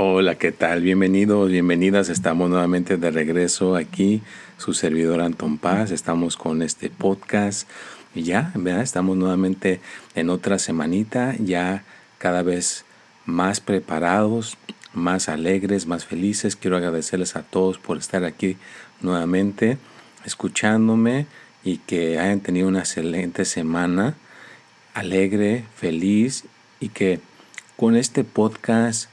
Hola, ¿qué tal? Bienvenidos, bienvenidas. Estamos nuevamente de regreso aquí su servidor Anton Paz. Estamos con este podcast y ya, ¿verdad? Estamos nuevamente en otra semanita, ya cada vez más preparados, más alegres, más felices. Quiero agradecerles a todos por estar aquí nuevamente, escuchándome y que hayan tenido una excelente semana, alegre, feliz y que con este podcast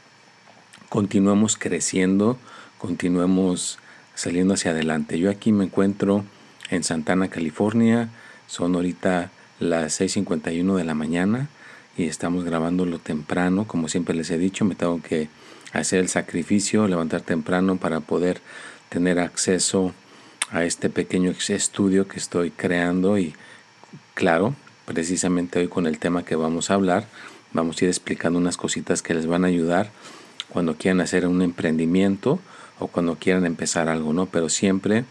continuemos creciendo, continuemos saliendo hacia adelante. Yo aquí me encuentro en Santana, California. Son ahorita las 6.51 de la mañana y estamos grabándolo temprano. Como siempre les he dicho, me tengo que hacer el sacrificio, levantar temprano para poder tener acceso a este pequeño estudio que estoy creando y claro, precisamente hoy con el tema que vamos a hablar, vamos a ir explicando unas cositas que les van a ayudar cuando quieran hacer un emprendimiento o cuando quieran empezar algo, ¿no? Pero siempre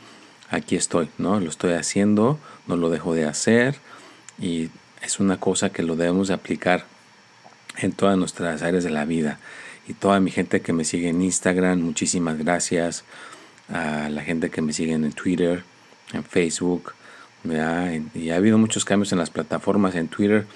aquí estoy, ¿no? Lo estoy haciendo, no lo dejo de hacer y es una cosa que lo debemos de aplicar en todas nuestras áreas de la vida. Y toda mi gente que me sigue en Instagram, muchísimas gracias. A la gente que me sigue en Twitter, en Facebook. Y ha habido muchos cambios en las plataformas. En Twitter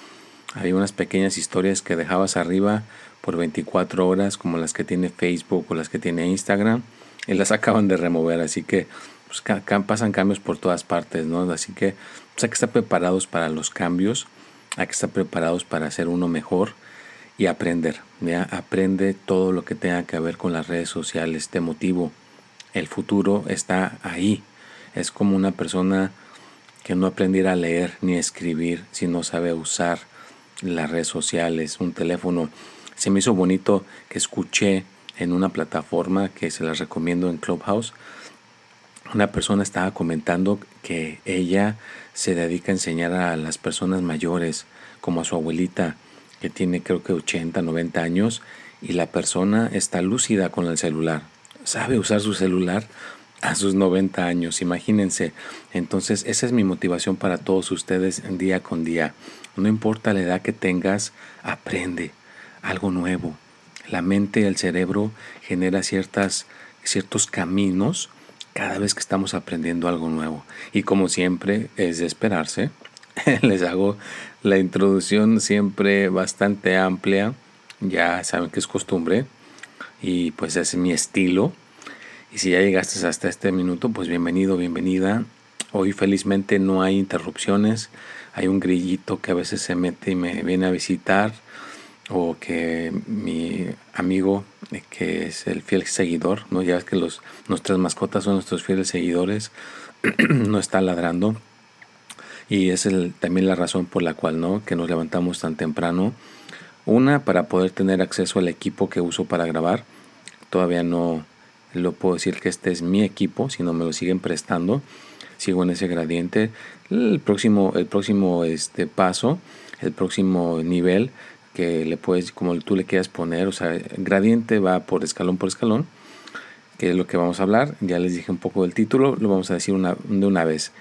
hay unas pequeñas historias que dejabas arriba por 24 horas, como las que tiene Facebook o las que tiene Instagram y las acaban de remover, así que pues, pasan cambios por todas partes, ¿no? Así que pues, hay que estar preparados para los cambios, hay que estar preparados para hacer uno mejor y aprender, ¿ya? Aprende todo lo que tenga que ver con las redes sociales, te motivo. El futuro está ahí. Es como una persona que no aprendiera a leer ni escribir si no sabe usar las redes sociales, un teléfono. Se me hizo bonito que escuché en una plataforma que se las recomiendo en Clubhouse. Una persona estaba comentando que ella se dedica a enseñar a las personas mayores, como a su abuelita, que tiene creo que 80, 90 años, y la persona está lúcida con el celular. Sabe usar su celular a sus 90 años, imagínense. Entonces, esa es mi motivación para todos ustedes día con día. No importa la edad que tengas, aprende algo nuevo la mente el cerebro genera ciertas, ciertos caminos cada vez que estamos aprendiendo algo nuevo. Y como siempre es de esperarse, les hago la introducción siempre bastante amplia, ya saben que es costumbre y pues es mi estilo. Y si ya llegaste hasta este minuto, pues bienvenido, bienvenida. Hoy felizmente no hay interrupciones, hay un grillito que a veces se mete y me viene a visitar o que mi amigo eh, que es el fiel seguidor, ¿no? ya ves que los, nuestras mascotas son nuestros fieles seguidores, no está ladrando. Y es también la razón por la cual no, que nos levantamos tan temprano. Una, para poder tener acceso al equipo que uso para grabar. Todavía no lo puedo decir que este es mi equipo, si no me lo siguen prestando. Sigo en ese gradiente. El próximo, el próximo este, paso, el próximo nivel que le puedes, como tú le quieras poner, o sea, gradiente va por escalón por escalón, que es lo que vamos a hablar. Ya les dije un poco del título, lo vamos a decir una, de una vez.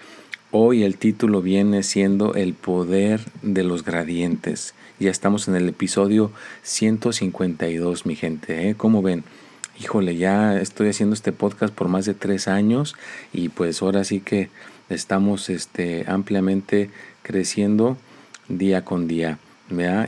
Hoy el título viene siendo El poder de los gradientes. Ya estamos en el episodio 152, mi gente. ¿eh? ¿Cómo ven? Híjole, ya estoy haciendo este podcast por más de tres años y pues ahora sí que estamos este, ampliamente creciendo día con día.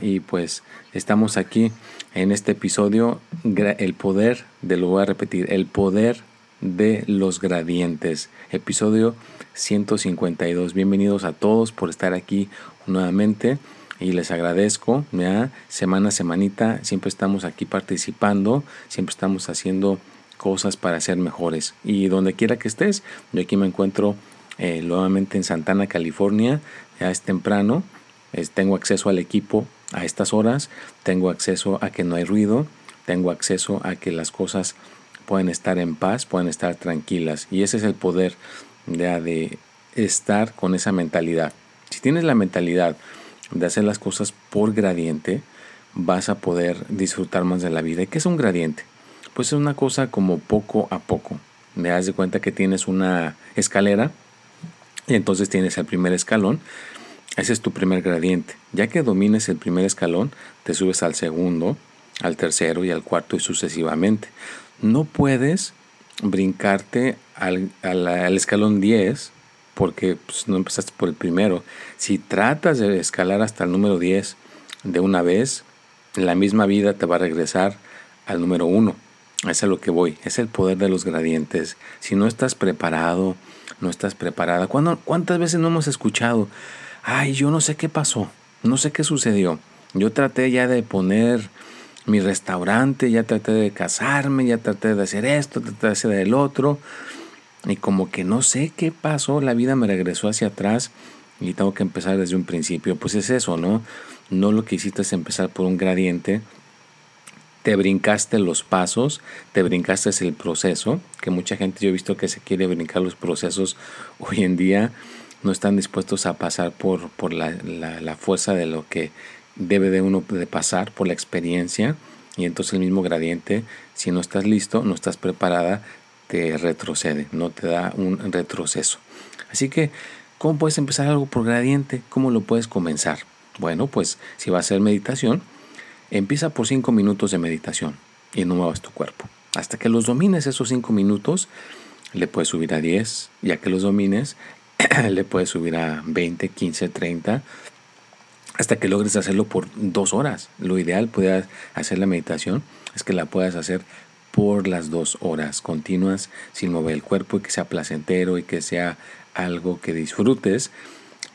Y pues estamos aquí en este episodio, el poder de, lo voy a repetir, el poder de los gradientes, episodio 152. Bienvenidos a todos por estar aquí nuevamente y les agradezco, ¿ya? semana a semanita, siempre estamos aquí participando, siempre estamos haciendo cosas para ser mejores. Y donde quiera que estés, yo aquí me encuentro eh, nuevamente en Santana, California, ya es temprano, tengo acceso al equipo a estas horas, tengo acceso a que no hay ruido, tengo acceso a que las cosas pueden estar en paz, pueden estar tranquilas. Y ese es el poder de, estar con esa mentalidad. Si tienes la mentalidad de hacer las cosas por gradiente, vas a poder disfrutar más de la vida. ¿Y qué es un gradiente? Pues es una cosa como poco a poco. Me das de cuenta que tienes una escalera y entonces tienes el primer escalón. Ese es tu primer gradiente. Ya que domines el primer escalón, te subes al segundo, al tercero y al cuarto y sucesivamente. No puedes brincarte al, escalón 10 porque pues, no empezaste por el primero. Si tratas de escalar hasta el número 10 de una vez, la misma vida te va a regresar al número 1. Eso es a lo que voy. Es el poder de los gradientes. Si no estás preparado, no estás preparada. ¿Cuántas veces no hemos escuchado? Ay, yo no sé qué pasó. No sé qué sucedió. Yo traté ya de poner mi restaurante, ya traté de casarme, ya traté de hacer esto, traté de hacer el otro. Y como que no sé qué pasó, la vida me regresó hacia atrás y tengo que empezar desde un principio. Pues es eso, ¿no? No lo que hiciste es empezar por un gradiente. Te brincaste los pasos, te brincaste el proceso, que mucha gente yo he visto que se quiere brincar los procesos hoy en día, no están dispuestos a pasar por, por la, la fuerza de lo que debe de uno de pasar por la experiencia y entonces el mismo gradiente, si no estás listo, no estás preparada, te retrocede, no te da un retroceso. Así que, ¿cómo puedes empezar algo por gradiente? ¿Cómo lo puedes comenzar? Bueno, pues si va a ser meditación, empieza por 5 minutos de meditación y no muevas tu cuerpo. Hasta que los domines esos 5 minutos, le puedes subir a 10, ya que los domines, le puedes subir a 20, 15, 30, hasta que logres hacerlo por dos horas. Lo ideal puedas hacer la meditación es que la puedas hacer por las dos horas continuas sin mover el cuerpo y que sea placentero y que sea algo que disfrutes.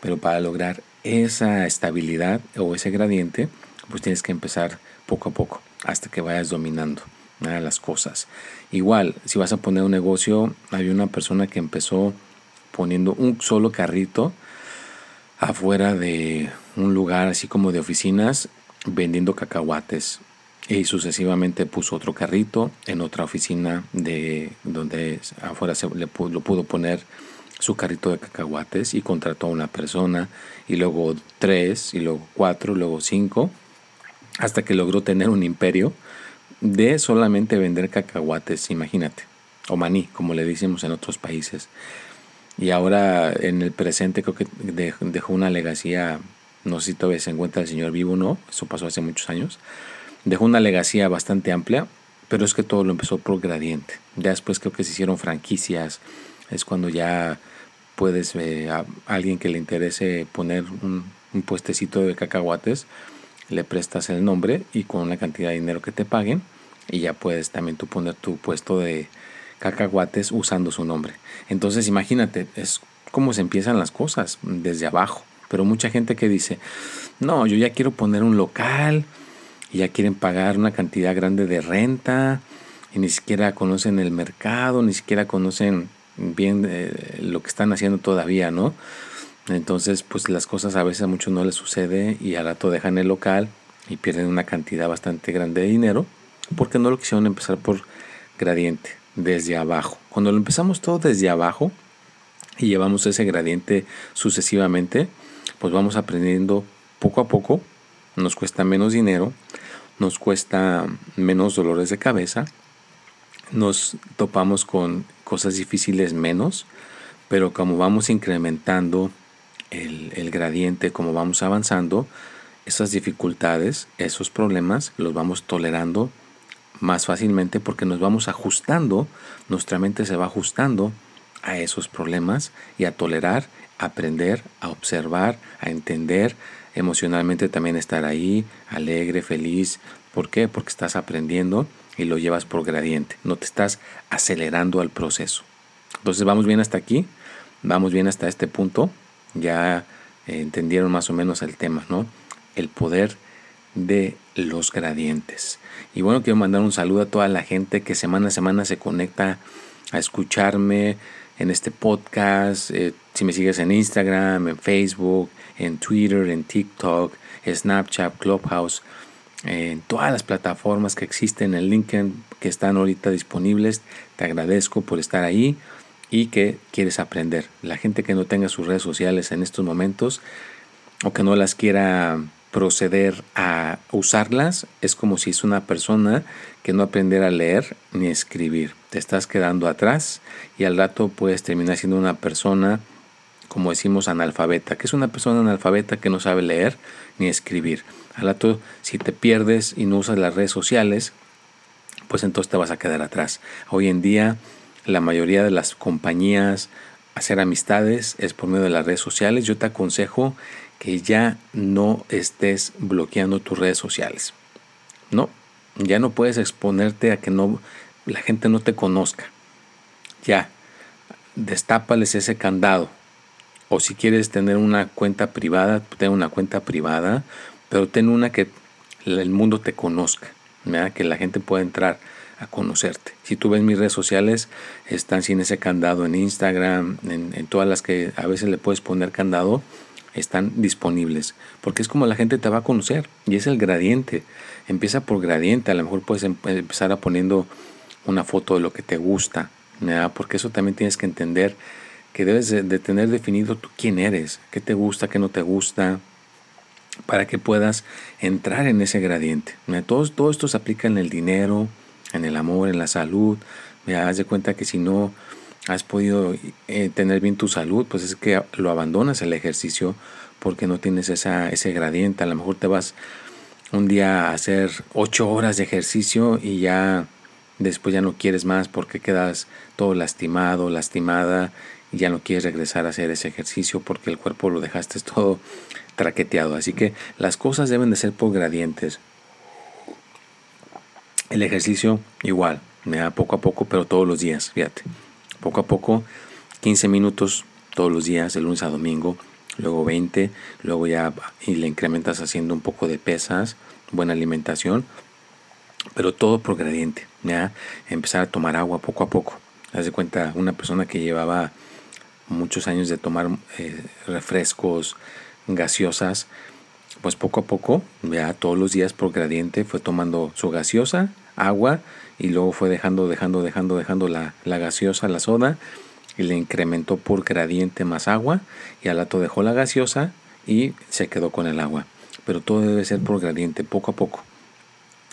Pero para lograr esa estabilidad o ese gradiente, pues tienes que empezar poco a poco hasta que vayas dominando las cosas. Igual, si vas a poner un negocio, hay una persona que empezó poniendo un solo carrito afuera de un lugar así como de oficinas vendiendo cacahuates y sucesivamente puso otro carrito en otra oficina de donde afuera se le lo pudo poner su carrito de cacahuates y contrató a una persona y luego tres y luego cuatro luego cinco hasta que logró tener un imperio de solamente vender cacahuates imagínate o maní como le decimos en otros países. Y ahora en el presente creo que dejó una legacía, no sé si todavía se encuentra el señor vivo o no, eso pasó hace muchos años, dejó una legacía bastante amplia, pero es que todo lo empezó por gradiente. Ya después creo que se hicieron franquicias, es cuando ya puedes, eh, a alguien que le interese poner un, un puestecito de cacahuates, le prestas el nombre y con una cantidad de dinero que te paguen, y ya puedes también tú poner tu puesto de cacahuates usando su nombre. Entonces imagínate, es como se empiezan las cosas desde abajo. Pero mucha gente que dice, no, yo ya quiero poner un local y ya quieren pagar una cantidad grande de renta y ni siquiera conocen el mercado, ni siquiera conocen bien eh, lo que están haciendo todavía, ¿no? Entonces, pues las cosas a veces a muchos no les sucede y al rato dejan el local y pierden una cantidad bastante grande de dinero porque no lo quisieron empezar por gradiente desde abajo. Cuando lo empezamos todo desde abajo y llevamos ese gradiente sucesivamente, pues vamos aprendiendo poco a poco, nos cuesta menos dinero, nos cuesta menos dolores de cabeza, nos topamos con cosas difíciles menos, pero como vamos incrementando el, gradiente, como vamos avanzando, esas dificultades, esos problemas, los vamos tolerando más fácilmente porque nos vamos ajustando, nuestra mente se va ajustando a esos problemas y a tolerar, aprender, a observar, a entender, emocionalmente también estar ahí, alegre, feliz. ¿Por qué? Porque estás aprendiendo y lo llevas por gradiente, no te estás acelerando al proceso. Entonces vamos bien hasta aquí, vamos bien hasta este punto, ya entendieron más o menos el tema, ¿no? El poder de los gradientes. Y bueno, quiero mandar un saludo a toda la gente que semana a semana se conecta a escucharme en este podcast. Eh, si me sigues en Instagram, en Facebook, en Twitter, en TikTok, Snapchat, Clubhouse, en todas las plataformas que existen, en LinkedIn que están ahorita disponibles, te agradezco por estar ahí. y que quieres aprender. La gente que no tenga sus redes sociales en estos momentos o que no las quiera proceder a usarlas, es como si es una persona que no aprendiera a leer ni escribir. Te estás quedando atrás y al rato puedes terminar siendo una persona, como decimos, analfabeta, que es una persona analfabeta que no sabe leer ni escribir. Al rato, si te pierdes y no usas las redes sociales, pues entonces te vas a quedar atrás. Hoy en día, la mayoría de las compañías, hacer amistades es por medio de las redes sociales. Yo te aconsejo que ya no estés bloqueando tus redes sociales. No, ya no puedes exponerte a que no la gente no te conozca. Ya, destápales ese candado. O si quieres tener una cuenta privada, ten una cuenta privada, pero ten una que el mundo te conozca, que la gente pueda entrar a conocerte. Si tú ves mis redes sociales, están sin ese candado en Instagram, en, en todas las que a veces le puedes poner candado, están disponibles, porque es como la gente te va a conocer y es el gradiente. Empieza por gradiente, a lo mejor puedes em, empezar a poniendo una foto de lo que te gusta, porque eso también tienes que entender que debes de, tener definido tú quién eres, qué te gusta, qué no te gusta, para que puedas entrar en ese gradiente. Todo, todo esto se aplica en el dinero, en el amor, en la salud. Me haz de cuenta que si no has podido eh, tener bien tu salud, pues es que lo abandonas el ejercicio porque no tienes esa, ese gradiente. A lo mejor te vas un día a hacer ocho horas de ejercicio y ya después ya no quieres más porque quedas todo lastimado, lastimada y ya no quieres regresar a hacer ese ejercicio porque el cuerpo lo dejaste todo traqueteado. Así que las cosas deben de ser por gradientes. El ejercicio igual, me da poco a poco, pero todos los días, fíjate poco a poco, 15 minutos todos los días, de lunes a domingo, luego 20, luego ya y le incrementas haciendo un poco de pesas, buena alimentación, pero todo por gradiente, ya empezar a tomar agua poco a poco. Haz de cuenta, una persona que llevaba muchos años de tomar eh, refrescos, gaseosas, pues poco a poco, ya todos los días por gradiente fue tomando su gaseosa, agua y luego fue dejando, dejando, dejando, dejando la, la gaseosa, la soda y le incrementó por gradiente más agua y al rato dejó la gaseosa y se quedó con el agua. Pero todo debe ser por gradiente, poco a poco.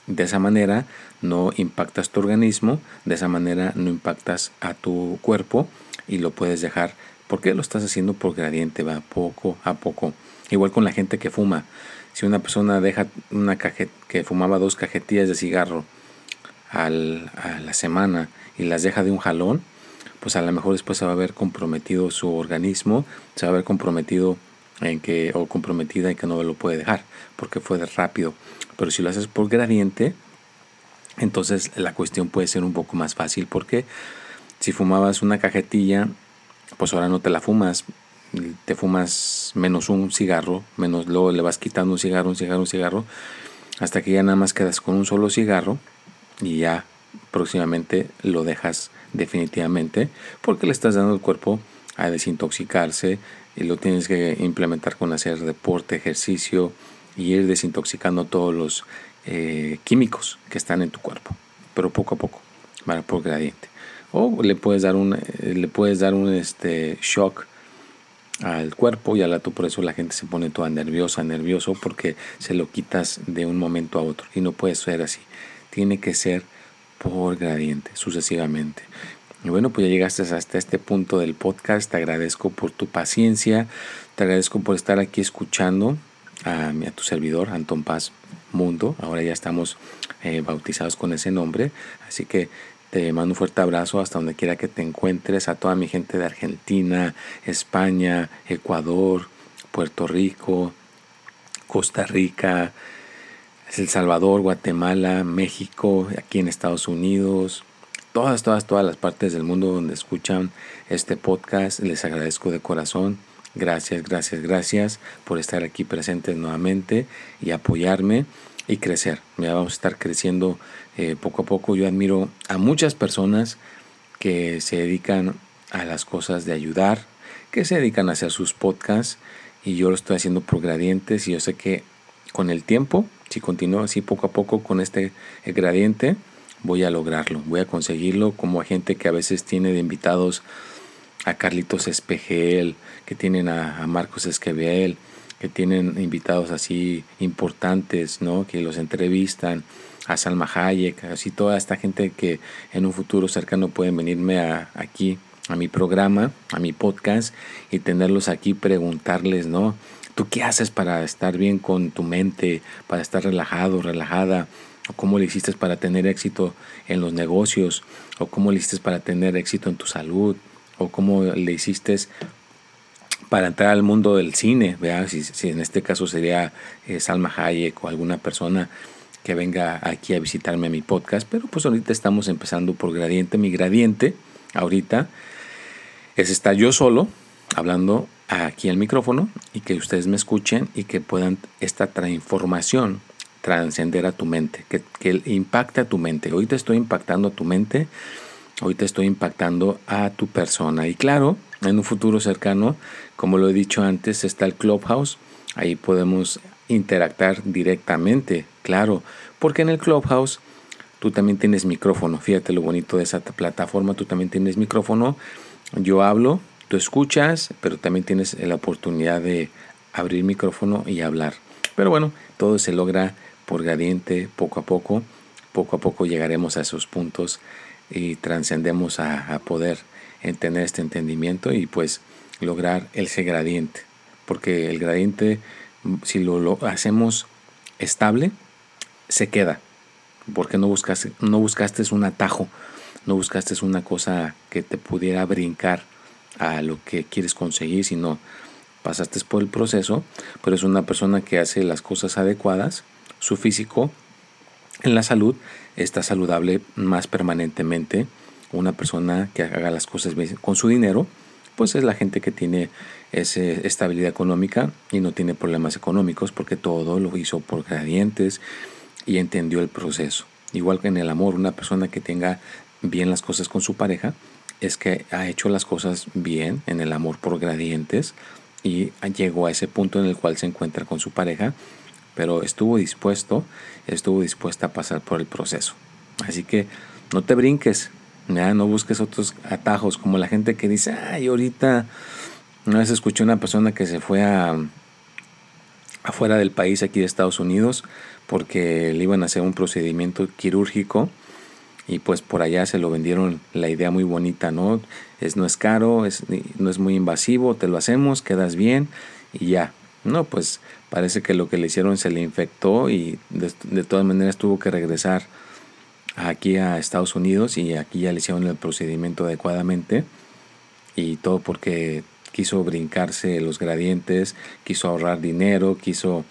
De esa manera no impactas tu organismo, de esa manera no impactas a tu cuerpo y lo puedes dejar. porque lo estás haciendo por gradiente? Va poco a poco. Igual con la gente que fuma. Si una persona deja una cajet que fumaba dos cajetillas de cigarro al, a la semana y las deja de un jalón, pues a lo mejor después se va a ver comprometido su organismo, se va a ver comprometido en que, o comprometida en que no lo puede dejar, porque fue de rápido. Pero si lo haces por gradiente, entonces la cuestión puede ser un poco más fácil, porque si fumabas una cajetilla, pues ahora no te la fumas, te fumas menos un cigarro, menos luego le vas quitando un cigarro, un cigarro, un cigarro, hasta que ya nada más quedas con un solo cigarro y ya próximamente lo dejas definitivamente porque le estás dando al cuerpo a desintoxicarse y lo tienes que implementar con hacer deporte, ejercicio y ir desintoxicando todos los eh, químicos que están en tu cuerpo, pero poco a poco, para por gradiente. O le puedes dar un, eh, le puedes dar un este, shock al cuerpo y al rato por eso la gente se pone toda nerviosa, nervioso porque se lo quitas de un momento a otro y no puede ser así tiene que ser por gradiente, sucesivamente. Y bueno, pues ya llegaste hasta este punto del podcast. Te agradezco por tu paciencia. Te agradezco por estar aquí escuchando a, a tu servidor, Anton Paz Mundo. Ahora ya estamos eh, bautizados con ese nombre. Así que te mando un fuerte abrazo hasta donde quiera que te encuentres. A toda mi gente de Argentina, España, Ecuador, Puerto Rico, Costa Rica, el Salvador, Guatemala, México, aquí en Estados Unidos, todas, todas, todas las partes del mundo donde escuchan este podcast. Les agradezco de corazón. Gracias, gracias, gracias por estar aquí presentes nuevamente y apoyarme y crecer. Ya vamos a estar creciendo eh, poco a poco. Yo admiro a muchas personas que se dedican a las cosas de ayudar, que se dedican a hacer sus podcasts y yo lo estoy haciendo por gradientes y yo sé que con el tiempo si continúo así poco a poco con este gradiente, voy a lograrlo, voy a conseguirlo como gente que a veces tiene de invitados a Carlitos Espejel, que tienen a, Marcos Esquivel, que tienen invitados así importantes, ¿no? Que los entrevistan, a Salma Hayek, así toda esta gente que en un futuro cercano pueden venirme a, aquí a mi programa, a mi podcast y tenerlos aquí, preguntarles, ¿no? ¿Tú qué haces para estar bien con tu mente, para estar relajado, relajada? ¿O cómo le hiciste para tener éxito en los negocios? ¿O cómo le hiciste para tener éxito en tu salud? ¿O cómo le hiciste para entrar al mundo del cine? ¿vea? Si, en este caso sería eh, Salma Hayek o alguna persona que venga aquí a visitarme a mi podcast. Pero pues ahorita estamos empezando por Gradiente. Mi Gradiente ahorita es estar yo solo hablando aquí al micrófono y que ustedes me escuchen y que puedan esta transformación trascender a tu mente, que, que impacte a tu mente. Te estoy impactando a tu mente, te estoy impactando a tu persona. Y claro, en un futuro cercano, como lo he dicho antes, está el Clubhouse. Ahí podemos interactuar directamente, claro, porque en el Clubhouse tú también tienes micrófono. Fíjate lo bonito de esa plataforma, tú también tienes micrófono. Yo hablo, Tú escuchas, pero también tienes la oportunidad de abrir micrófono y hablar. Pero bueno, todo se logra por gradiente, poco a poco. Poco a poco llegaremos a esos puntos y trascendemos a, poder tener este entendimiento y pues lograr ese gradiente. Porque el gradiente, si lo, hacemos estable, se queda. Porque no buscaste, no buscaste un atajo, no buscaste una cosa que te pudiera brincar a lo que quieres conseguir, sino pasaste por el proceso, pero es una persona que hace las cosas adecuadas, su físico en la salud está saludable más permanentemente, una persona que haga las cosas bien con su dinero, pues es la gente que tiene esa estabilidad económica y no tiene problemas económicos porque todo lo hizo por gradientes y entendió el proceso. Igual que en el amor, una persona que tenga bien las cosas con su pareja, es que ha hecho las cosas bien en el amor por gradientes y llegó a ese punto en el cual se encuentra con su pareja, pero estuvo dispuesto, estuvo dispuesta a pasar por el proceso. Así que no te brinques, no busques otros atajos, como la gente que dice, ay, ahorita, una vez escuché una persona que se fue a afuera del país, aquí de Estados Unidos, porque le iban a hacer un procedimiento quirúrgico y pues por allá se lo vendieron la idea muy bonita, ¿no? Es, no es caro, es, no es muy invasivo, te lo hacemos, quedas bien y ya. No, pues parece que lo que le hicieron se le infectó y de, todas maneras tuvo que regresar aquí a Estados Unidos y aquí ya le hicieron el procedimiento adecuadamente y todo porque quiso brincarse los gradientes, quiso ahorrar dinero, quiso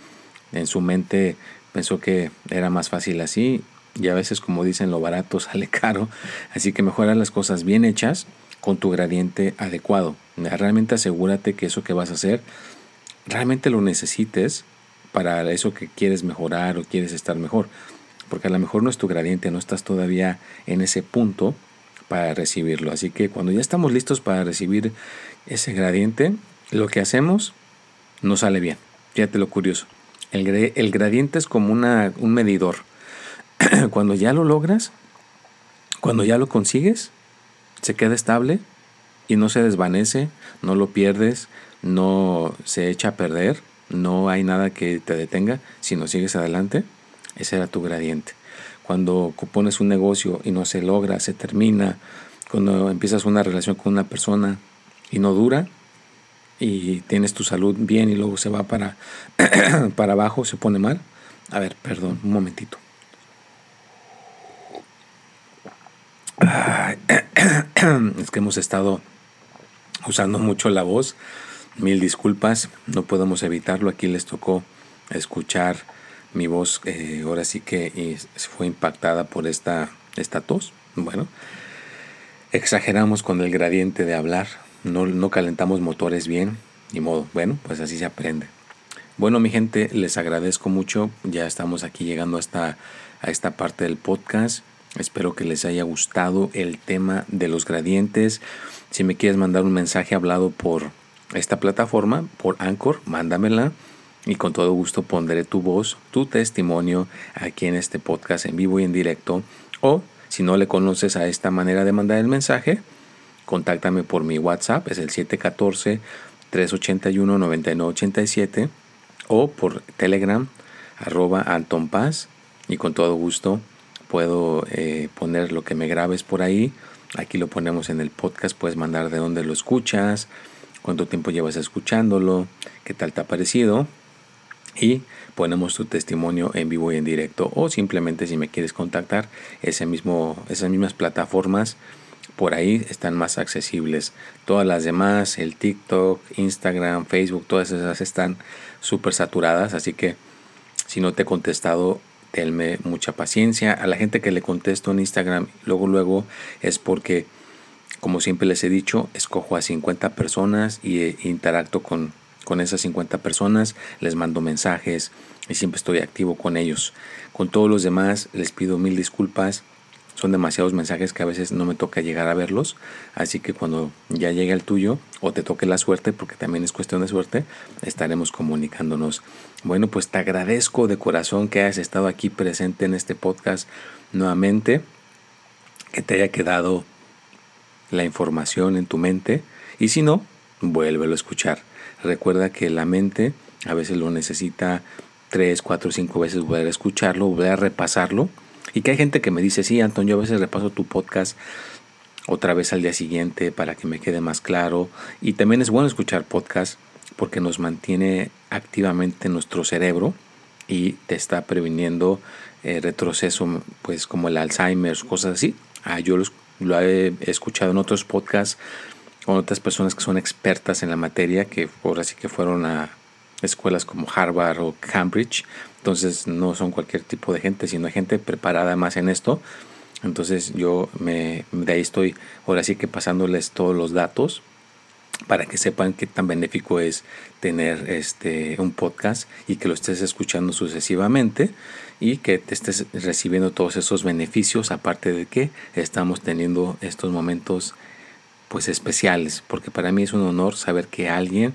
en su mente pensó que era más fácil así y a veces como dicen lo barato sale caro, así que mejora las cosas bien hechas con tu gradiente adecuado. Realmente asegúrate que eso que vas a hacer realmente lo necesites para eso que quieres mejorar o quieres estar mejor. Porque a lo mejor no es tu gradiente, no estás todavía en ese punto para recibirlo. Así que cuando ya estamos listos para recibir ese gradiente, lo que hacemos no sale bien. Fíjate lo curioso. El, el gradiente es como una, un medidor cuando ya lo logras, cuando ya lo consigues, se queda estable y no se desvanece, no lo pierdes, no se echa a perder, no hay nada que te detenga, sino sigues adelante, ese era tu gradiente. Cuando pones un negocio y no se logra, se termina, cuando empiezas una relación con una persona y no dura, y tienes tu salud bien y luego se va para, para abajo, se pone mal. A ver, perdón, un momentito. Es que hemos estado usando mucho la voz. Mil disculpas, no podemos evitarlo. Aquí les tocó escuchar mi voz. Eh, ahora sí que fue impactada por esta, esta tos. Bueno, exageramos con el gradiente de hablar. No, no calentamos motores bien. Ni modo. Bueno, pues así se aprende. Bueno, mi gente, les agradezco mucho. Ya estamos aquí llegando hasta a esta parte del podcast. Espero que les haya gustado el tema de los gradientes. Si me quieres mandar un mensaje hablado por esta plataforma, por Anchor, mándamela y con todo gusto pondré tu voz, tu testimonio aquí en este podcast en vivo y en directo. O si no le conoces a esta manera de mandar el mensaje, contáctame por mi WhatsApp, es el 714-381-9987 o por Telegram, arroba Anton Paz y con todo gusto puedo eh, poner lo que me grabes por ahí. Aquí lo ponemos en el podcast, puedes mandar de dónde lo escuchas, cuánto tiempo llevas escuchándolo, qué tal te ha parecido y ponemos tu testimonio en vivo y en directo o simplemente si me quieres contactar ese mismo, esas mismas plataformas por ahí están más accesibles. Todas las demás el TikTok Instagram Facebook todas esas están súper saturadas así que si no te he contestado tenme mucha paciencia. A la gente que le contesto en Instagram luego luego es porque como siempre les he dicho escojo a 50 personas y eh, interacto con con esas 50 personas, les mando mensajes y siempre estoy activo con ellos. Con todos los demás les pido mil disculpas. Son demasiados mensajes que a veces no me toca llegar a verlos. Así que cuando ya llegue el tuyo o te toque la suerte, porque también es cuestión de suerte, estaremos comunicándonos. Bueno, pues te agradezco de corazón que hayas estado aquí presente en este podcast nuevamente, que te haya quedado la información en tu mente. Y si no, vuélvelo a escuchar. Recuerda que la mente a veces lo necesita tres, cuatro, cinco veces volver a escucharlo, volver a repasarlo. Y que hay gente que me dice, sí, Anton, yo a veces repaso tu podcast otra vez al día siguiente para que me quede más claro. Y también es bueno escuchar podcast porque nos mantiene activamente nuestro cerebro y te está previniendo eh, retroceso, pues como el Alzheimer, cosas así. Ah, yo lo he escuchado en otros podcasts con otras personas que son expertas en la materia, que ahora sí que fueron a escuelas como Harvard o Cambridge. Entonces no son cualquier tipo de gente, sino gente preparada más en esto. Entonces yo me, de ahí estoy ahora sí que pasándoles todos los datos para que sepan qué tan benéfico es tener este un podcast y que lo estés escuchando sucesivamente y que te estés recibiendo todos esos beneficios aparte de que estamos teniendo estos momentos pues especiales, porque para mí es un honor saber que alguien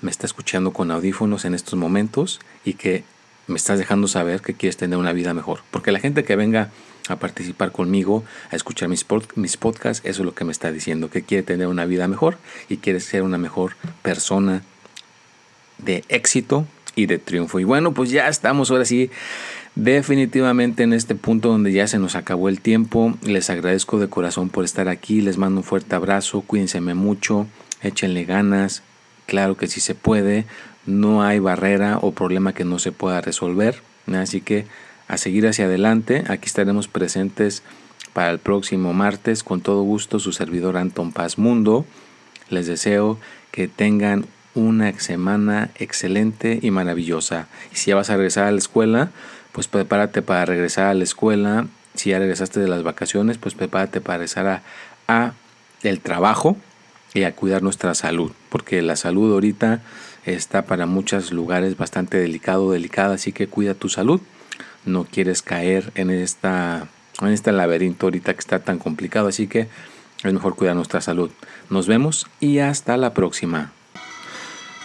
me está escuchando con audífonos en estos momentos y que me estás dejando saber que quieres tener una vida mejor. Porque la gente que venga a participar conmigo, a escuchar mis, mis podcasts, eso es lo que me está diciendo, que quiere tener una vida mejor y quiere ser una mejor persona de éxito y de triunfo. Y bueno, pues ya estamos ahora sí definitivamente en este punto donde ya se nos acabó el tiempo. Les agradezco de corazón por estar aquí. Les mando un fuerte abrazo. Cuídense mucho. Échenle ganas. Claro que sí se puede. No hay barrera o problema que no se pueda resolver. Así que a seguir hacia adelante. Aquí estaremos presentes para el próximo martes. Con todo gusto, su servidor Anton Paz Mundo. Les deseo que tengan una semana excelente y maravillosa. Si ya vas a regresar a la escuela, pues prepárate para regresar a la escuela. Si ya regresaste de las vacaciones, pues prepárate para regresar a, el trabajo y a cuidar nuestra salud, porque la salud ahorita está para muchos lugares bastante delicado, delicada, así que cuida tu salud. No quieres caer en esta en este laberinto ahorita que está tan complicado, así que es mejor cuidar nuestra salud. Nos vemos y hasta la próxima.